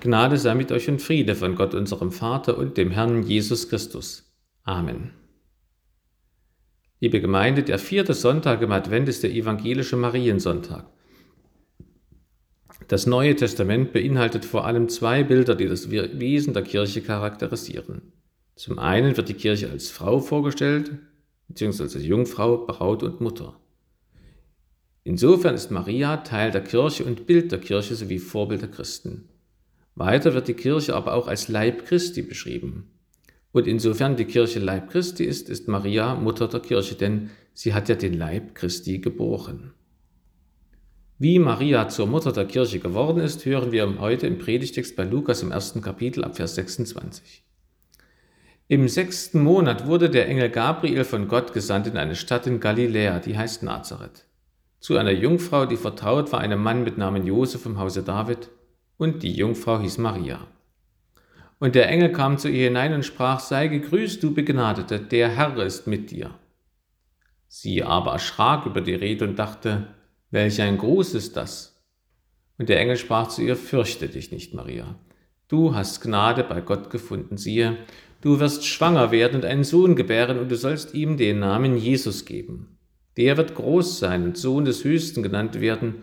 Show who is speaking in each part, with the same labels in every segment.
Speaker 1: Gnade sei mit euch und Friede von Gott, unserem Vater und dem Herrn Jesus Christus. Amen. Liebe Gemeinde, der vierte Sonntag im Advent ist der evangelische Mariensonntag. Das Neue Testament beinhaltet vor allem zwei Bilder, die das Wesen der Kirche charakterisieren. Zum einen wird die Kirche als Frau vorgestellt, beziehungsweise Jungfrau, Braut und Mutter. Insofern ist Maria Teil der Kirche und Bild der Kirche sowie Vorbild der Christen. Weiter wird die Kirche aber auch als Leib Christi beschrieben. Und insofern die Kirche Leib Christi ist, ist Maria Mutter der Kirche, denn sie hat ja den Leib Christi geboren. Wie Maria zur Mutter der Kirche geworden ist, hören wir heute im Predigtext bei Lukas im ersten Kapitel ab Vers 26. Im sechsten Monat wurde der Engel Gabriel von Gott gesandt in eine Stadt in Galiläa, die heißt Nazareth, zu einer Jungfrau, die vertraut war einem Mann mit Namen Josef im Hause David, und die Jungfrau hieß Maria. Und der Engel kam zu ihr hinein und sprach, sei gegrüßt, du Begnadete, der Herr ist mit dir. Sie aber erschrak über die Rede und dachte, welch ein Gruß ist das? Und der Engel sprach zu ihr, fürchte dich nicht, Maria. Du hast Gnade bei Gott gefunden. Siehe, du wirst schwanger werden und einen Sohn gebären und du sollst ihm den Namen Jesus geben. Der wird groß sein und Sohn des Höchsten genannt werden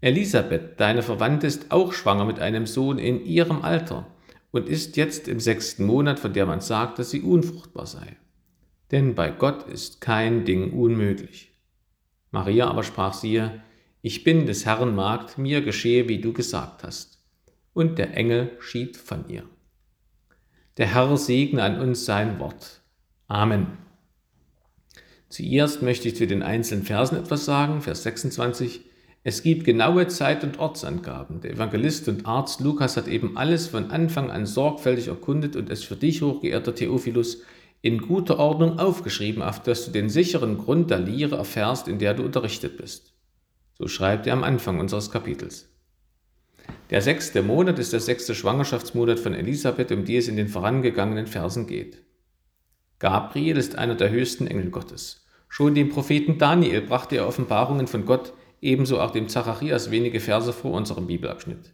Speaker 1: Elisabeth, deine Verwandte, ist auch schwanger mit einem Sohn in ihrem Alter und ist jetzt im sechsten Monat, von der man sagt, dass sie unfruchtbar sei. Denn bei Gott ist kein Ding unmöglich. Maria aber sprach siehe, ich bin des Herrn Magd, mir geschehe, wie du gesagt hast. Und der Engel schied von ihr. Der Herr segne an uns sein Wort. Amen. Zuerst möchte ich zu den einzelnen Versen etwas sagen. Vers 26. Es gibt genaue Zeit- und Ortsangaben. Der Evangelist und Arzt Lukas hat eben alles von Anfang an sorgfältig erkundet und es für dich, hochgeehrter Theophilus, in guter Ordnung aufgeschrieben, auf dass du den sicheren Grund der Lehre erfährst, in der du unterrichtet bist. So schreibt er am Anfang unseres Kapitels. Der sechste Monat ist der sechste Schwangerschaftsmonat von Elisabeth, um die es in den vorangegangenen Versen geht. Gabriel ist einer der höchsten Engel Gottes. Schon dem Propheten Daniel brachte er Offenbarungen von Gott, ebenso auch dem Zacharias wenige Verse vor unserem Bibelabschnitt.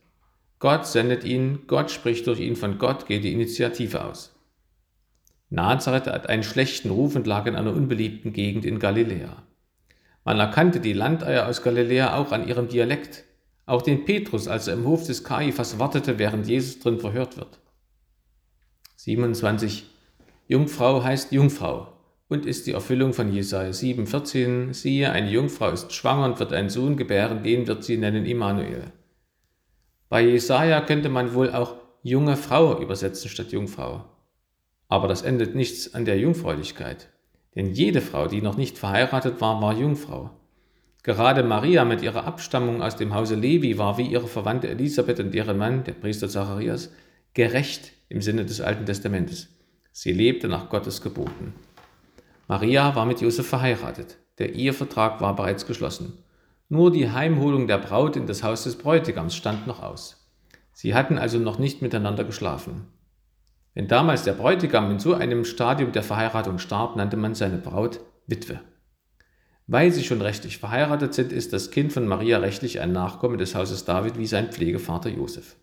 Speaker 1: Gott sendet ihn, Gott spricht durch ihn, von Gott geht die Initiative aus. Nazareth hat einen schlechten Ruf und lag in einer unbeliebten Gegend in Galiläa. Man erkannte die Landeier aus Galiläa auch an ihrem Dialekt, auch den Petrus, als er im Hof des Kaiphas wartete, während Jesus drin verhört wird. 27. Jungfrau heißt Jungfrau und ist die Erfüllung von Jesaja 7,14. Siehe, eine Jungfrau ist schwanger und wird einen Sohn gebären, den wird sie nennen Immanuel. Bei Jesaja könnte man wohl auch junge Frau übersetzen statt Jungfrau. Aber das endet nichts an der Jungfräulichkeit. Denn jede Frau, die noch nicht verheiratet war, war Jungfrau. Gerade Maria mit ihrer Abstammung aus dem Hause Levi war wie ihre Verwandte Elisabeth und deren Mann, der Priester Zacharias, gerecht im Sinne des Alten Testamentes. Sie lebte nach Gottes Geboten. Maria war mit Josef verheiratet. Der Ehevertrag war bereits geschlossen. Nur die Heimholung der Braut in das Haus des Bräutigams stand noch aus. Sie hatten also noch nicht miteinander geschlafen. Wenn damals der Bräutigam in so einem Stadium der Verheiratung starb, nannte man seine Braut Witwe. Weil sie schon rechtlich verheiratet sind, ist das Kind von Maria rechtlich ein Nachkomme des Hauses David wie sein Pflegevater Josef.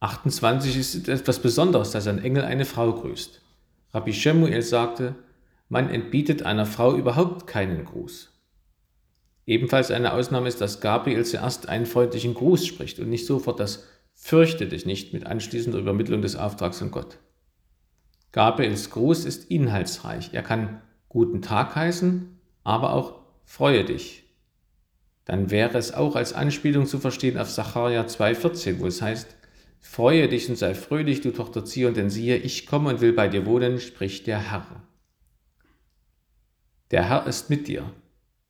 Speaker 1: 28 ist etwas Besonderes, dass ein Engel eine Frau grüßt. Rabbi Shemuel sagte, man entbietet einer Frau überhaupt keinen Gruß. Ebenfalls eine Ausnahme ist, dass Gabriel zuerst einen freundlichen Gruß spricht und nicht sofort das Fürchte dich nicht mit anschließender Übermittlung des Auftrags von Gott. Gabriels Gruß ist inhaltsreich. Er kann guten Tag heißen, aber auch freue dich. Dann wäre es auch als Anspielung zu verstehen auf Sacharja 2,14, wo es heißt, Freue dich und sei fröhlich, du Tochter Zion, denn siehe, ich komme und will bei dir wohnen, spricht der Herr. Der Herr ist mit dir.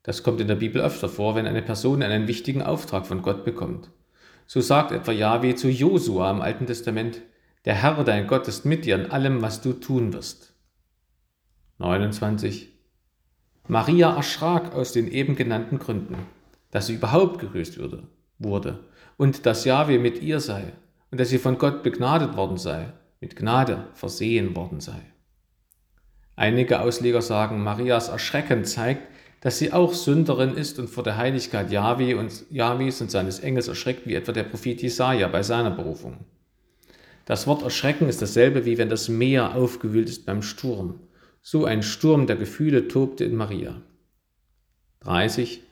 Speaker 1: Das kommt in der Bibel öfter vor, wenn eine Person einen wichtigen Auftrag von Gott bekommt. So sagt etwa Yahweh zu Josua im Alten Testament, der Herr, dein Gott, ist mit dir in allem, was du tun wirst. 29. Maria erschrak aus den eben genannten Gründen, dass sie überhaupt würde, wurde und dass Yahweh mit ihr sei und dass sie von Gott begnadet worden sei, mit Gnade versehen worden sei. Einige Ausleger sagen, Marias Erschrecken zeigt, dass sie auch Sünderin ist und vor der Heiligkeit Jahwe und Jahwes und seines Engels erschreckt, wie etwa der Prophet Jesaja bei seiner Berufung. Das Wort erschrecken ist dasselbe, wie wenn das Meer aufgewühlt ist beim Sturm. So ein Sturm der Gefühle tobte in Maria. 30.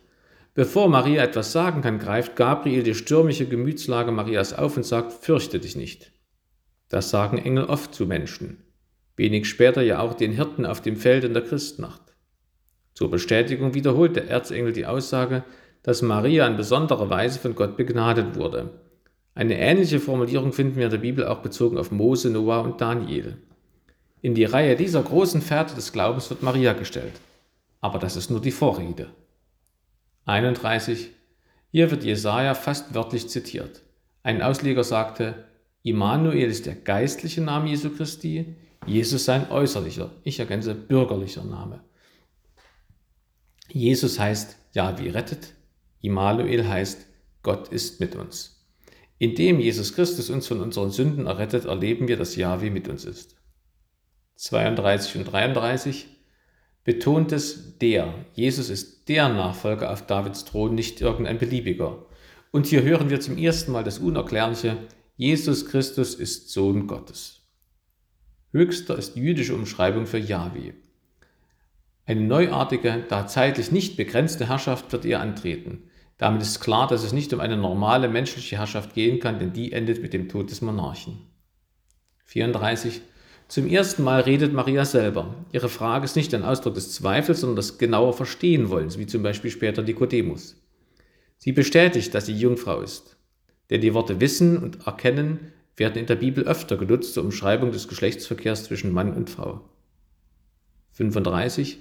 Speaker 1: Bevor Maria etwas sagen kann, greift Gabriel die stürmische Gemütslage Marias auf und sagt, fürchte dich nicht. Das sagen Engel oft zu Menschen. Wenig später ja auch den Hirten auf dem Feld in der Christnacht. Zur Bestätigung wiederholt der Erzengel die Aussage, dass Maria in besonderer Weise von Gott begnadet wurde. Eine ähnliche Formulierung finden wir in der Bibel auch bezogen auf Mose, Noah und Daniel. In die Reihe dieser großen Pferde des Glaubens wird Maria gestellt. Aber das ist nur die Vorrede. 31. Hier wird Jesaja fast wörtlich zitiert. Ein Ausleger sagte, Immanuel ist der geistliche Name Jesu Christi, Jesus sein äußerlicher, ich ergänze bürgerlicher Name. Jesus heißt Jahwe rettet, Immanuel heißt Gott ist mit uns. Indem Jesus Christus uns von unseren Sünden errettet, erleben wir, dass Jahwe mit uns ist. 32 und 33 betont es der. Jesus ist der Nachfolger auf Davids Thron, nicht irgendein beliebiger. Und hier hören wir zum ersten Mal das Unerklärliche, Jesus Christus ist Sohn Gottes. Höchster ist jüdische Umschreibung für Yahweh. Eine neuartige, da zeitlich nicht begrenzte Herrschaft wird ihr antreten. Damit ist klar, dass es nicht um eine normale menschliche Herrschaft gehen kann, denn die endet mit dem Tod des Monarchen. 34. Zum ersten Mal redet Maria selber. Ihre Frage ist nicht ein Ausdruck des Zweifels, sondern des genauer Verstehen wollens, wie zum Beispiel später Nikodemus. Sie bestätigt, dass sie Jungfrau ist. Denn die Worte Wissen und Erkennen werden in der Bibel öfter genutzt zur Umschreibung des Geschlechtsverkehrs zwischen Mann und Frau. 35.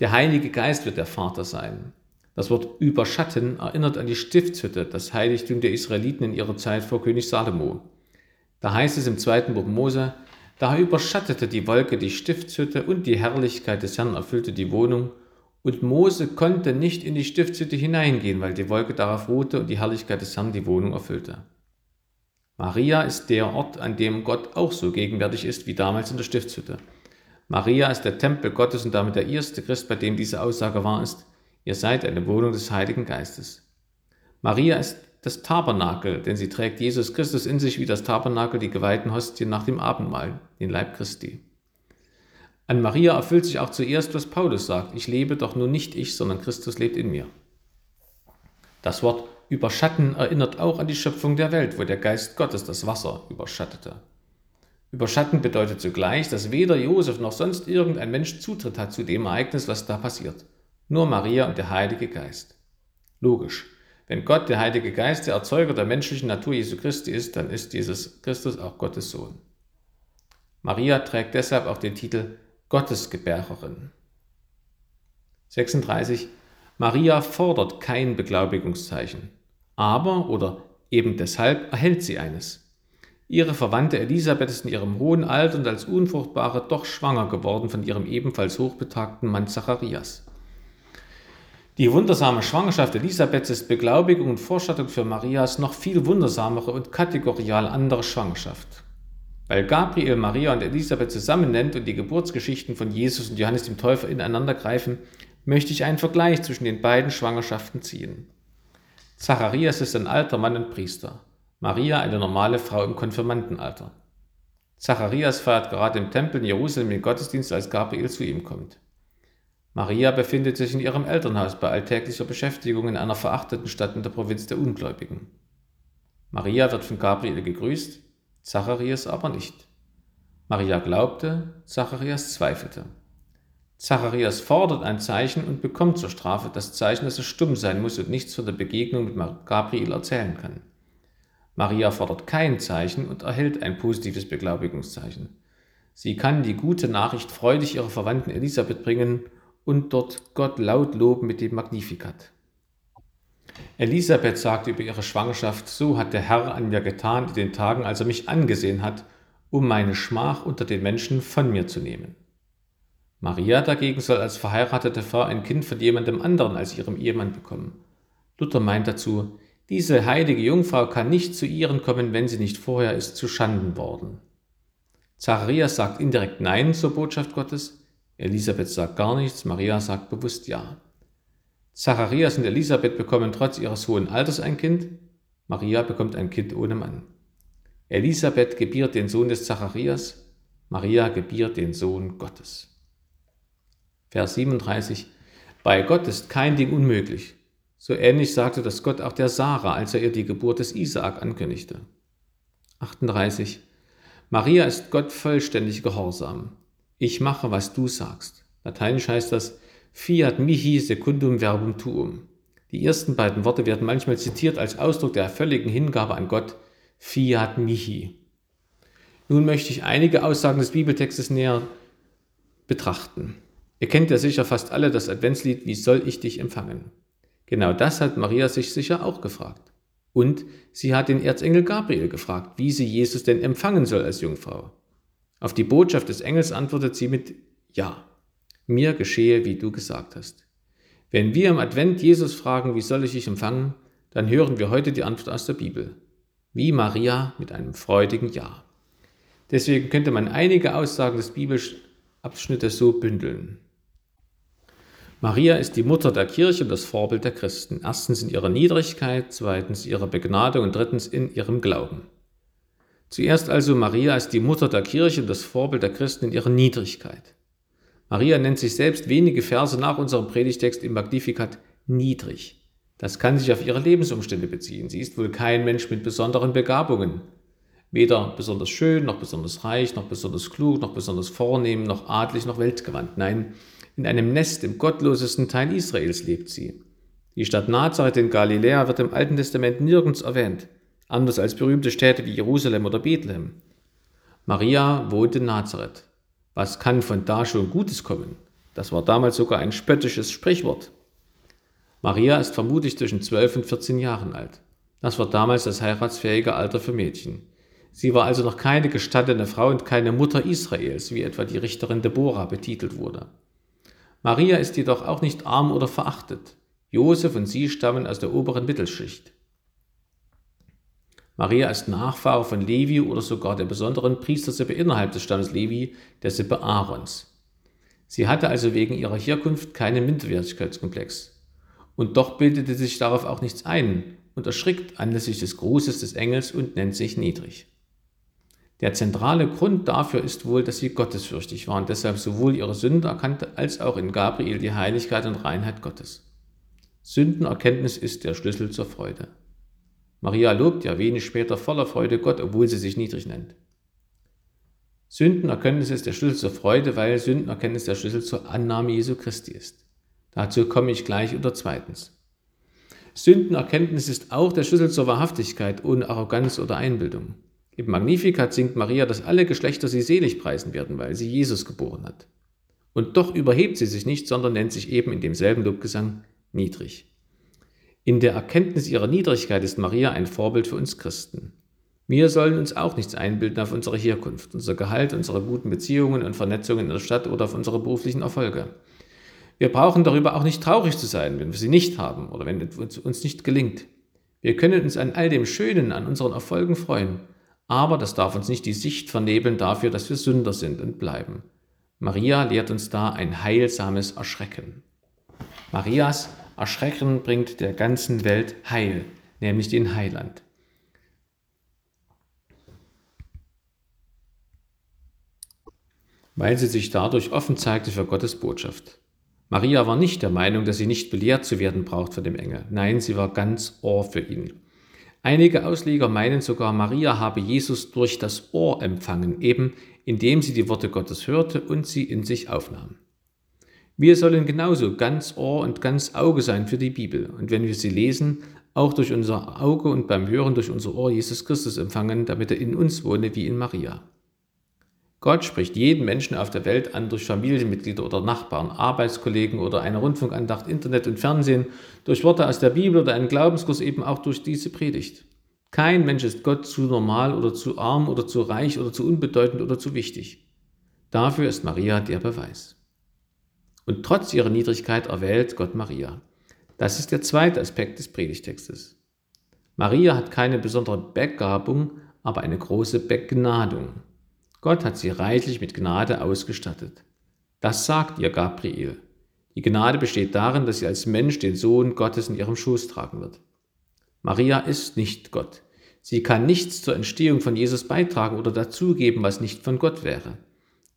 Speaker 1: Der Heilige Geist wird der Vater sein. Das Wort überschatten erinnert an die Stiftshütte, das Heiligtum der Israeliten in ihrer Zeit vor König Salomo. Da heißt es im zweiten Buch Mose, Daher überschattete die Wolke die Stiftshütte und die Herrlichkeit des Herrn erfüllte die Wohnung. Und Mose konnte nicht in die Stiftshütte hineingehen, weil die Wolke darauf ruhte und die Herrlichkeit des Herrn die Wohnung erfüllte. Maria ist der Ort, an dem Gott auch so gegenwärtig ist wie damals in der Stiftshütte. Maria ist der Tempel Gottes und damit der erste Christ, bei dem diese Aussage wahr ist. Ihr seid eine Wohnung des Heiligen Geistes. Maria ist das Tabernakel, denn sie trägt Jesus Christus in sich wie das Tabernakel die geweihten Hostien nach dem Abendmahl, den Leib Christi. An Maria erfüllt sich auch zuerst, was Paulus sagt, ich lebe doch nur nicht ich, sondern Christus lebt in mir. Das Wort überschatten erinnert auch an die Schöpfung der Welt, wo der Geist Gottes das Wasser überschattete. Überschatten bedeutet zugleich, dass weder Josef noch sonst irgendein Mensch Zutritt hat zu dem Ereignis, was da passiert. Nur Maria und der Heilige Geist. Logisch. Wenn Gott, der Heilige Geist, der Erzeuger der menschlichen Natur Jesu Christi ist, dann ist Jesus Christus auch Gottes Sohn. Maria trägt deshalb auch den Titel Gottesgebärerin. 36. Maria fordert kein Beglaubigungszeichen, aber oder eben deshalb erhält sie eines. Ihre Verwandte Elisabeth ist in ihrem hohen Alter und als Unfruchtbare doch schwanger geworden von ihrem ebenfalls hochbetagten Mann Zacharias. Die wundersame Schwangerschaft Elisabeths ist Beglaubigung und Vorstattung für Marias noch viel wundersamere und kategorial andere Schwangerschaft. Weil Gabriel Maria und Elisabeth zusammen nennt und die Geburtsgeschichten von Jesus und Johannes dem Täufer ineinander greifen, möchte ich einen Vergleich zwischen den beiden Schwangerschaften ziehen. Zacharias ist ein alter Mann und Priester, Maria eine normale Frau im Konfirmandenalter. Zacharias feiert gerade im Tempel in Jerusalem den Gottesdienst, als Gabriel zu ihm kommt. Maria befindet sich in ihrem Elternhaus bei alltäglicher Beschäftigung in einer verachteten Stadt in der Provinz der Ungläubigen. Maria wird von Gabriel gegrüßt, Zacharias aber nicht. Maria glaubte, Zacharias zweifelte. Zacharias fordert ein Zeichen und bekommt zur Strafe das Zeichen, dass er stumm sein muss und nichts von der Begegnung mit Gabriel erzählen kann. Maria fordert kein Zeichen und erhält ein positives Beglaubigungszeichen. Sie kann die gute Nachricht freudig ihrer Verwandten Elisabeth bringen und dort Gott laut loben mit dem Magnificat. Elisabeth sagte über ihre Schwangerschaft, so hat der Herr an mir getan in den Tagen, als er mich angesehen hat, um meine Schmach unter den Menschen von mir zu nehmen. Maria dagegen soll als verheiratete Frau ein Kind von jemandem anderen als ihrem Ehemann bekommen. Luther meint dazu, diese heilige Jungfrau kann nicht zu ihren kommen, wenn sie nicht vorher ist zu Schanden worden. Zacharias sagt indirekt Nein zur Botschaft Gottes, Elisabeth sagt gar nichts, Maria sagt bewusst Ja. Zacharias und Elisabeth bekommen trotz ihres hohen Alters ein Kind, Maria bekommt ein Kind ohne Mann. Elisabeth gebiert den Sohn des Zacharias, Maria gebiert den Sohn Gottes. Vers 37 Bei Gott ist kein Ding unmöglich. So ähnlich sagte das Gott auch der Sarah, als er ihr die Geburt des Isaak ankündigte. 38 Maria ist Gott vollständig gehorsam. Ich mache, was du sagst. Lateinisch heißt das Fiat mihi secundum verbum tuum. Die ersten beiden Worte werden manchmal zitiert als Ausdruck der völligen Hingabe an Gott. Fiat mihi. Nun möchte ich einige Aussagen des Bibeltextes näher betrachten. Ihr kennt ja sicher fast alle das Adventslied Wie soll ich dich empfangen? Genau das hat Maria sich sicher auch gefragt. Und sie hat den Erzengel Gabriel gefragt, wie sie Jesus denn empfangen soll als Jungfrau. Auf die Botschaft des Engels antwortet sie mit Ja mir geschehe, wie du gesagt hast. Wenn wir im Advent Jesus fragen, wie soll ich dich empfangen, dann hören wir heute die Antwort aus der Bibel. Wie Maria mit einem freudigen Ja. Deswegen könnte man einige Aussagen des Bibelabschnittes so bündeln. Maria ist die Mutter der Kirche und das Vorbild der Christen. Erstens in ihrer Niedrigkeit, zweitens ihrer Begnadung und drittens in ihrem Glauben. Zuerst also Maria ist die Mutter der Kirche und das Vorbild der Christen in ihrer Niedrigkeit. Maria nennt sich selbst wenige Verse nach unserem Predigtext im Magnificat niedrig. Das kann sich auf ihre Lebensumstände beziehen. Sie ist wohl kein Mensch mit besonderen Begabungen. Weder besonders schön, noch besonders reich, noch besonders klug, noch besonders vornehm, noch adlig, noch weltgewandt. Nein, in einem Nest im gottlosesten Teil Israels lebt sie. Die Stadt Nazareth in Galiläa wird im Alten Testament nirgends erwähnt, anders als berühmte Städte wie Jerusalem oder Bethlehem. Maria wohnt in Nazareth. Was kann von da schon Gutes kommen? Das war damals sogar ein spöttisches Sprichwort. Maria ist vermutlich zwischen 12 und 14 Jahren alt. Das war damals das heiratsfähige Alter für Mädchen. Sie war also noch keine gestattete Frau und keine Mutter Israels, wie etwa die Richterin Deborah betitelt wurde. Maria ist jedoch auch nicht arm oder verachtet. Josef und sie stammen aus der oberen Mittelschicht. Maria ist Nachfahre von Levi oder sogar der besonderen Priestersippe innerhalb des Stammes Levi, der Sippe Aarons. Sie hatte also wegen ihrer Herkunft keinen Minderwertigkeitskomplex. Und doch bildete sich darauf auch nichts ein und erschrickt anlässlich des Grußes des Engels und nennt sich niedrig. Der zentrale Grund dafür ist wohl, dass sie gottesfürchtig war und deshalb sowohl ihre Sünde erkannte als auch in Gabriel die Heiligkeit und Reinheit Gottes. Sündenerkenntnis ist der Schlüssel zur Freude. Maria lobt ja wenig später voller Freude Gott, obwohl sie sich niedrig nennt. Sündenerkenntnis ist der Schlüssel zur Freude, weil Sündenerkenntnis der Schlüssel zur Annahme Jesu Christi ist. Dazu komme ich gleich unter zweitens. Sündenerkenntnis ist auch der Schlüssel zur Wahrhaftigkeit ohne Arroganz oder Einbildung. Im Magnificat singt Maria, dass alle Geschlechter sie selig preisen werden, weil sie Jesus geboren hat. Und doch überhebt sie sich nicht, sondern nennt sich eben in demselben Lobgesang niedrig. In der Erkenntnis ihrer Niedrigkeit ist Maria ein Vorbild für uns Christen. Wir sollen uns auch nichts einbilden auf unsere Herkunft, unser Gehalt, unsere guten Beziehungen und Vernetzungen in der Stadt oder auf unsere beruflichen Erfolge. Wir brauchen darüber auch nicht traurig zu sein, wenn wir sie nicht haben oder wenn es uns nicht gelingt. Wir können uns an all dem Schönen, an unseren Erfolgen freuen, aber das darf uns nicht die Sicht vernebeln dafür, dass wir Sünder sind und bleiben. Maria lehrt uns da ein heilsames Erschrecken. Marias Erschrecken bringt der ganzen Welt Heil, nämlich den Heiland. Weil sie sich dadurch offen zeigte für Gottes Botschaft. Maria war nicht der Meinung, dass sie nicht belehrt zu werden braucht von dem Engel. Nein, sie war ganz Ohr für ihn. Einige Ausleger meinen sogar, Maria habe Jesus durch das Ohr empfangen, eben indem sie die Worte Gottes hörte und sie in sich aufnahm. Wir sollen genauso ganz Ohr und ganz Auge sein für die Bibel und wenn wir sie lesen, auch durch unser Auge und beim Hören durch unser Ohr Jesus Christus empfangen, damit er in uns wohne wie in Maria. Gott spricht jeden Menschen auf der Welt an durch Familienmitglieder oder Nachbarn, Arbeitskollegen oder eine Rundfunkandacht, Internet und Fernsehen, durch Worte aus der Bibel oder einen Glaubenskurs eben auch durch diese Predigt. Kein Mensch ist Gott zu normal oder zu arm oder zu reich oder zu unbedeutend oder zu wichtig. Dafür ist Maria der Beweis. Und trotz ihrer Niedrigkeit erwählt Gott Maria. Das ist der zweite Aspekt des Predigtextes. Maria hat keine besondere Begabung, aber eine große Begnadung. Gott hat sie reichlich mit Gnade ausgestattet. Das sagt ihr Gabriel. Die Gnade besteht darin, dass sie als Mensch den Sohn Gottes in ihrem Schoß tragen wird. Maria ist nicht Gott. Sie kann nichts zur Entstehung von Jesus beitragen oder dazugeben, was nicht von Gott wäre.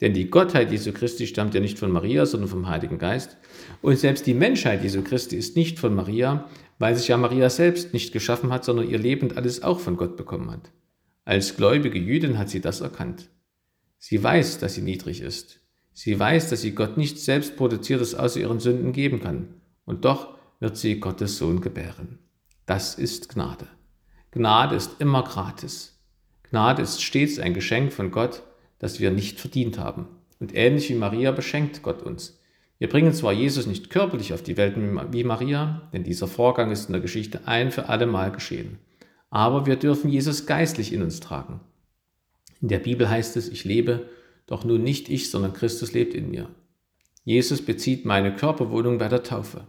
Speaker 1: Denn die Gottheit Jesu Christi stammt ja nicht von Maria, sondern vom Heiligen Geist. Und selbst die Menschheit Jesu Christi ist nicht von Maria, weil sich ja Maria selbst nicht geschaffen hat, sondern ihr Leben und alles auch von Gott bekommen hat. Als gläubige Jüdin hat sie das erkannt. Sie weiß, dass sie niedrig ist. Sie weiß, dass sie Gott nichts selbst produziertes außer ihren Sünden geben kann. Und doch wird sie Gottes Sohn gebären. Das ist Gnade. Gnade ist immer gratis. Gnade ist stets ein Geschenk von Gott, das wir nicht verdient haben. Und ähnlich wie Maria beschenkt Gott uns. Wir bringen zwar Jesus nicht körperlich auf die Welt wie Maria, denn dieser Vorgang ist in der Geschichte ein für alle Mal geschehen. Aber wir dürfen Jesus geistlich in uns tragen. In der Bibel heißt es, ich lebe, doch nun nicht ich, sondern Christus lebt in mir. Jesus bezieht meine Körperwohnung bei der Taufe.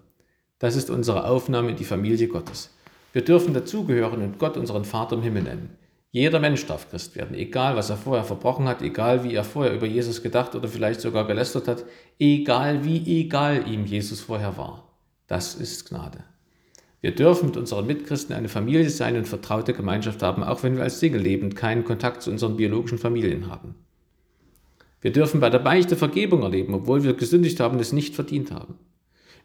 Speaker 1: Das ist unsere Aufnahme in die Familie Gottes. Wir dürfen dazugehören und Gott unseren Vater im Himmel nennen. Jeder Mensch darf Christ werden, egal was er vorher verbrochen hat, egal wie er vorher über Jesus gedacht oder vielleicht sogar gelästert hat, egal wie egal ihm Jesus vorher war. Das ist Gnade. Wir dürfen mit unseren Mitchristen eine Familie sein und vertraute Gemeinschaft haben, auch wenn wir als Single leben und keinen Kontakt zu unseren biologischen Familien haben. Wir dürfen bei der Beichte Vergebung erleben, obwohl wir gesündigt haben und es nicht verdient haben.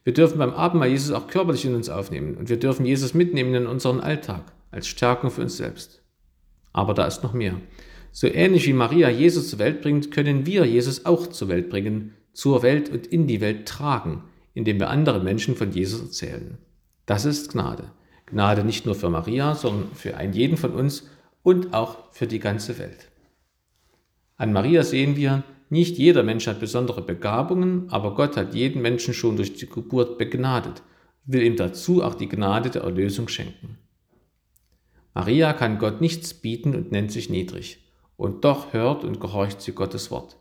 Speaker 1: Wir dürfen beim Abendmahl Jesus auch körperlich in uns aufnehmen und wir dürfen Jesus mitnehmen in unseren Alltag als Stärkung für uns selbst. Aber da ist noch mehr. So ähnlich wie Maria Jesus zur Welt bringt, können wir Jesus auch zur Welt bringen, zur Welt und in die Welt tragen, indem wir andere Menschen von Jesus erzählen. Das ist Gnade. Gnade nicht nur für Maria, sondern für einen jeden von uns und auch für die ganze Welt. An Maria sehen wir, nicht jeder Mensch hat besondere Begabungen, aber Gott hat jeden Menschen schon durch die Geburt begnadet, will ihm dazu auch die Gnade der Erlösung schenken. Maria kann Gott nichts bieten und nennt sich niedrig, und doch hört und gehorcht sie Gottes Wort.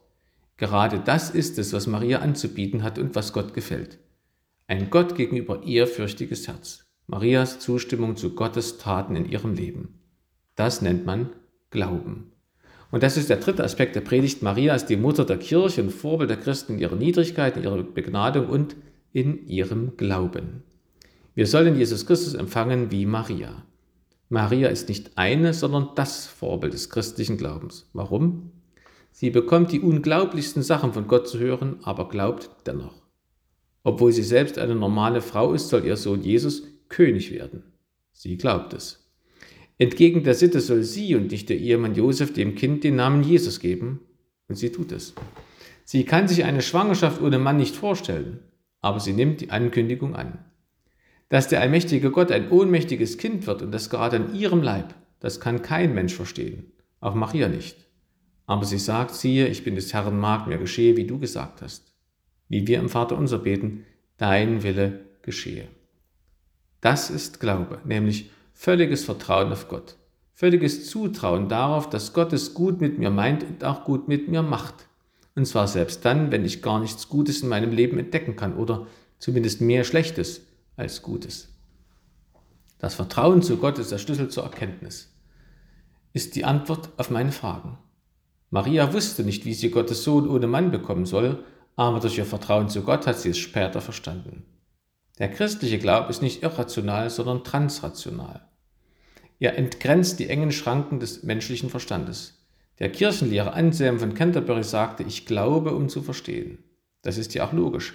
Speaker 1: Gerade das ist es, was Maria anzubieten hat und was Gott gefällt. Ein Gott gegenüber ehrfürchtiges Herz. Marias Zustimmung zu Gottes Taten in ihrem Leben. Das nennt man Glauben. Und das ist der dritte Aspekt der Predigt. Maria ist die Mutter der Kirche und Vorbild der Christen in ihrer Niedrigkeit, in ihrer Begnadung und in ihrem Glauben. Wir sollen Jesus Christus empfangen wie Maria. Maria ist nicht eine, sondern das Vorbild des christlichen Glaubens. Warum? Sie bekommt die unglaublichsten Sachen von Gott zu hören, aber glaubt dennoch. Obwohl sie selbst eine normale Frau ist, soll ihr Sohn Jesus König werden. Sie glaubt es. Entgegen der Sitte soll sie und nicht der Ehemann Josef dem Kind den Namen Jesus geben, und sie tut es. Sie kann sich eine Schwangerschaft ohne Mann nicht vorstellen, aber sie nimmt die Ankündigung an. Dass der allmächtige Gott ein ohnmächtiges Kind wird und das gerade an ihrem Leib, das kann kein Mensch verstehen, auch Maria nicht. Aber sie sagt, siehe, ich bin des Herrn Magd, mir geschehe, wie du gesagt hast. Wie wir im Vater unser beten, dein Wille geschehe. Das ist Glaube, nämlich völliges Vertrauen auf Gott, völliges Zutrauen darauf, dass Gott es gut mit mir meint und auch gut mit mir macht. Und zwar selbst dann, wenn ich gar nichts Gutes in meinem Leben entdecken kann oder zumindest mehr Schlechtes als Gutes. Das Vertrauen zu Gott ist der Schlüssel zur Erkenntnis, ist die Antwort auf meine Fragen. Maria wusste nicht, wie sie Gottes Sohn ohne Mann bekommen soll, aber durch ihr Vertrauen zu Gott hat sie es später verstanden. Der christliche Glaube ist nicht irrational, sondern transrational. Er entgrenzt die engen Schranken des menschlichen Verstandes. Der Kirchenlehrer Anselm von Canterbury sagte, ich glaube, um zu verstehen. Das ist ja auch logisch.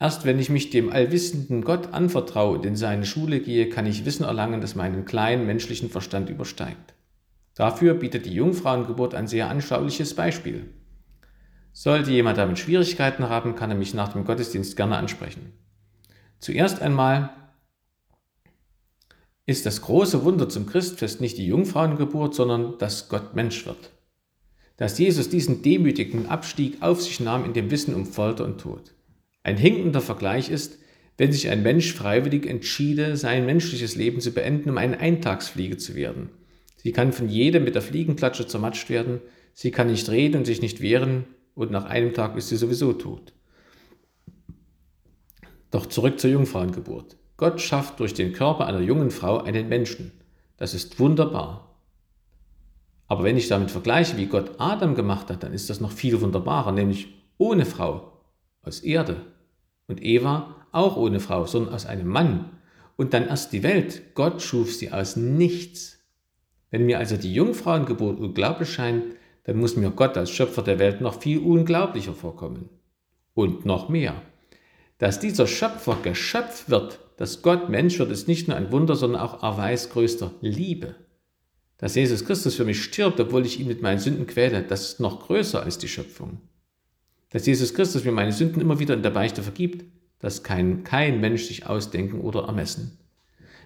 Speaker 1: Erst wenn ich mich dem allwissenden Gott anvertraue und in seine Schule gehe, kann ich Wissen erlangen, das meinen kleinen menschlichen Verstand übersteigt. Dafür bietet die Jungfrauengeburt ein sehr anschauliches Beispiel. Sollte jemand damit Schwierigkeiten haben, kann er mich nach dem Gottesdienst gerne ansprechen. Zuerst einmal ist das große Wunder zum Christfest nicht die Jungfrauengeburt, sondern dass Gott Mensch wird. dass Jesus diesen demütigen Abstieg auf sich nahm in dem Wissen um Folter und Tod. Ein hinkender Vergleich ist, wenn sich ein Mensch freiwillig entschiede, sein menschliches Leben zu beenden, um eine Eintagsfliege zu werden. Sie kann von jedem mit der Fliegenklatsche zermatscht werden, sie kann nicht reden und sich nicht wehren, und nach einem Tag ist sie sowieso tot. Doch zurück zur Jungfrauengeburt. Gott schafft durch den Körper einer jungen Frau einen Menschen. Das ist wunderbar. Aber wenn ich damit vergleiche, wie Gott Adam gemacht hat, dann ist das noch viel wunderbarer, nämlich ohne Frau, aus Erde. Und Eva auch ohne Frau, sondern aus einem Mann. Und dann erst die Welt. Gott schuf sie aus nichts. Wenn mir also die Jungfrauengeburt unglaublich scheint, dann muss mir Gott als Schöpfer der Welt noch viel unglaublicher vorkommen. Und noch mehr. Dass dieser Schöpfer Geschöpf wird, dass Gott Mensch wird, ist nicht nur ein Wunder, sondern auch Erweis größter Liebe. Dass Jesus Christus für mich stirbt, obwohl ich ihn mit meinen Sünden quäle, das ist noch größer als die Schöpfung. Dass Jesus Christus mir meine Sünden immer wieder in der Beichte vergibt, das kann kein Mensch sich ausdenken oder ermessen.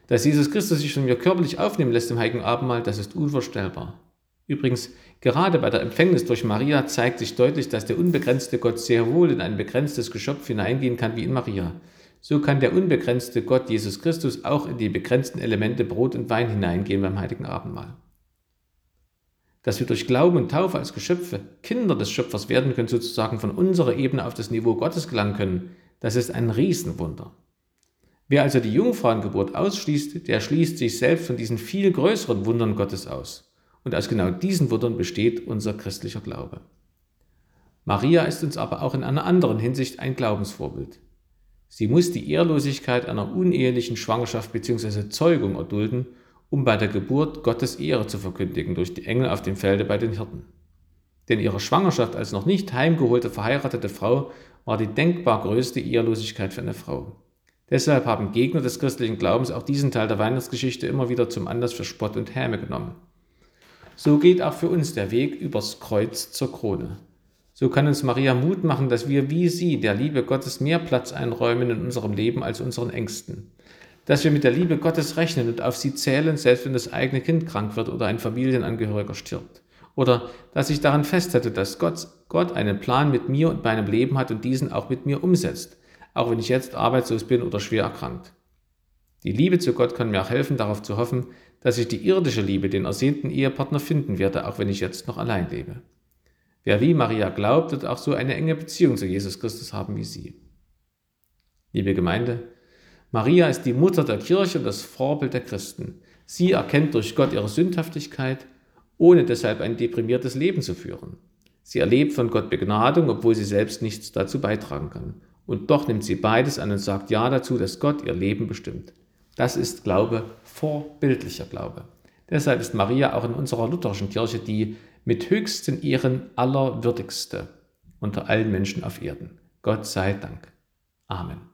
Speaker 1: Dass Jesus Christus sich von mir körperlich aufnehmen lässt im Heiligen Abendmahl, das ist unvorstellbar. Übrigens, gerade bei der Empfängnis durch Maria zeigt sich deutlich, dass der unbegrenzte Gott sehr wohl in ein begrenztes Geschöpf hineingehen kann wie in Maria. So kann der unbegrenzte Gott Jesus Christus auch in die begrenzten Elemente Brot und Wein hineingehen beim Heiligen Abendmahl. Dass wir durch Glauben und Taufe als Geschöpfe Kinder des Schöpfers werden können, sozusagen von unserer Ebene auf das Niveau Gottes gelangen können, das ist ein Riesenwunder. Wer also die Jungfrauengeburt ausschließt, der schließt sich selbst von diesen viel größeren Wundern Gottes aus. Und aus genau diesen Wundern besteht unser christlicher Glaube. Maria ist uns aber auch in einer anderen Hinsicht ein Glaubensvorbild. Sie muss die Ehrlosigkeit einer unehelichen Schwangerschaft bzw. Zeugung erdulden, um bei der Geburt Gottes Ehre zu verkündigen durch die Engel auf dem Felde bei den Hirten. Denn ihre Schwangerschaft als noch nicht heimgeholte verheiratete Frau war die denkbar größte Ehrlosigkeit für eine Frau. Deshalb haben Gegner des christlichen Glaubens auch diesen Teil der Weihnachtsgeschichte immer wieder zum Anlass für Spott und Häme genommen. So geht auch für uns der Weg übers Kreuz zur Krone. So kann uns Maria Mut machen, dass wir wie sie der Liebe Gottes mehr Platz einräumen in unserem Leben als unseren Ängsten. Dass wir mit der Liebe Gottes rechnen und auf sie zählen, selbst wenn das eigene Kind krank wird oder ein Familienangehöriger stirbt. Oder dass ich daran festhalte, dass Gott, Gott einen Plan mit mir und meinem Leben hat und diesen auch mit mir umsetzt, auch wenn ich jetzt arbeitslos bin oder schwer erkrankt. Die Liebe zu Gott kann mir auch helfen, darauf zu hoffen, dass ich die irdische Liebe, den ersehnten Ehepartner finden werde, auch wenn ich jetzt noch allein lebe. Wer wie Maria glaubt, wird auch so eine enge Beziehung zu Jesus Christus haben wie sie. Liebe Gemeinde, Maria ist die Mutter der Kirche und das Vorbild der Christen. Sie erkennt durch Gott ihre Sündhaftigkeit, ohne deshalb ein deprimiertes Leben zu führen. Sie erlebt von Gott Begnadung, obwohl sie selbst nichts dazu beitragen kann. Und doch nimmt sie beides an und sagt Ja dazu, dass Gott ihr Leben bestimmt. Das ist Glaube, vorbildlicher Glaube. Deshalb ist Maria auch in unserer lutherischen Kirche die mit höchsten Ehren allerwürdigste unter allen Menschen auf Erden. Gott sei Dank. Amen.